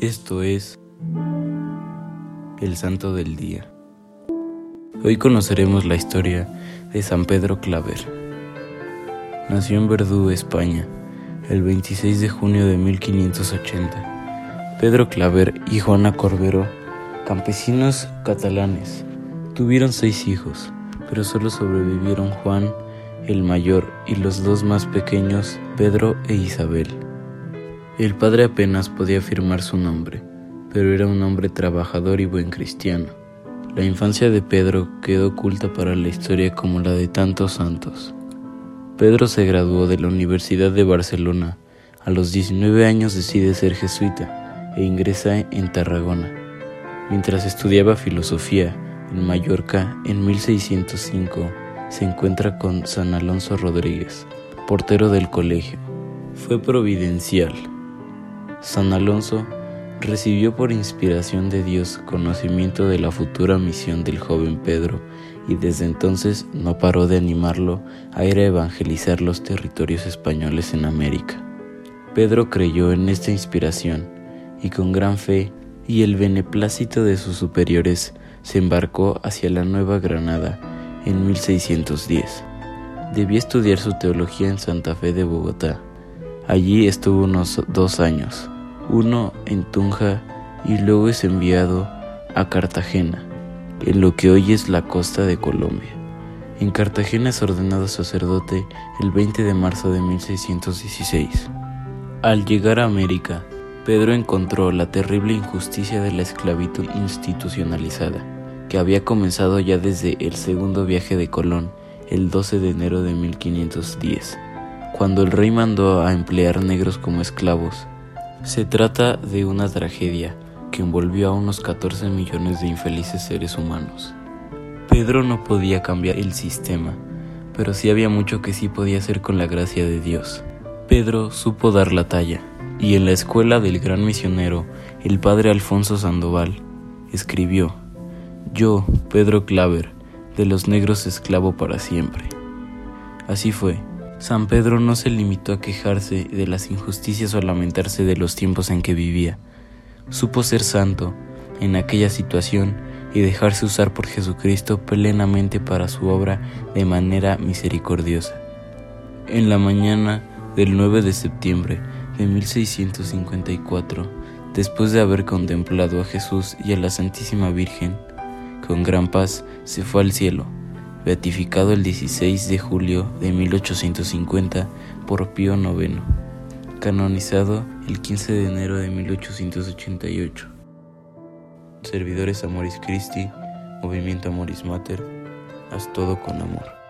Esto es el Santo del Día. Hoy conoceremos la historia de San Pedro Claver. Nació en Verdú, España, el 26 de junio de 1580. Pedro Claver y Juana Corbero, campesinos catalanes, tuvieron seis hijos, pero solo sobrevivieron Juan, el mayor, y los dos más pequeños, Pedro e Isabel. El padre apenas podía afirmar su nombre, pero era un hombre trabajador y buen cristiano. La infancia de Pedro quedó oculta para la historia como la de tantos santos. Pedro se graduó de la Universidad de Barcelona. A los 19 años decide ser jesuita e ingresa en Tarragona. Mientras estudiaba filosofía en Mallorca en 1605, se encuentra con San Alonso Rodríguez, portero del colegio. Fue providencial San Alonso recibió por inspiración de Dios conocimiento de la futura misión del joven Pedro y desde entonces no paró de animarlo a ir a evangelizar los territorios españoles en América. Pedro creyó en esta inspiración y con gran fe y el beneplácito de sus superiores se embarcó hacia la Nueva Granada en 1610. Debía estudiar su teología en Santa Fe de Bogotá. Allí estuvo unos dos años uno en Tunja y luego es enviado a Cartagena, en lo que hoy es la costa de Colombia. En Cartagena es ordenado sacerdote el 20 de marzo de 1616. Al llegar a América, Pedro encontró la terrible injusticia de la esclavitud institucionalizada, que había comenzado ya desde el segundo viaje de Colón, el 12 de enero de 1510, cuando el rey mandó a emplear negros como esclavos se trata de una tragedia que envolvió a unos 14 millones de infelices seres humanos. Pedro no podía cambiar el sistema, pero sí había mucho que sí podía hacer con la gracia de Dios. Pedro supo dar la talla, y en la escuela del gran misionero, el padre Alfonso Sandoval, escribió, Yo, Pedro Claver, de los negros esclavo para siempre. Así fue San Pedro no se limitó a quejarse de las injusticias o a lamentarse de los tiempos en que vivía. Supo ser santo en aquella situación y dejarse usar por Jesucristo plenamente para su obra de manera misericordiosa. En la mañana del 9 de septiembre de 1654, después de haber contemplado a Jesús y a la Santísima Virgen, con gran paz se fue al cielo beatificado el 16 de julio de 1850 por Pío IX, canonizado el 15 de enero de 1888. Servidores Amoris Christi, Movimiento Amoris Mater, haz todo con amor.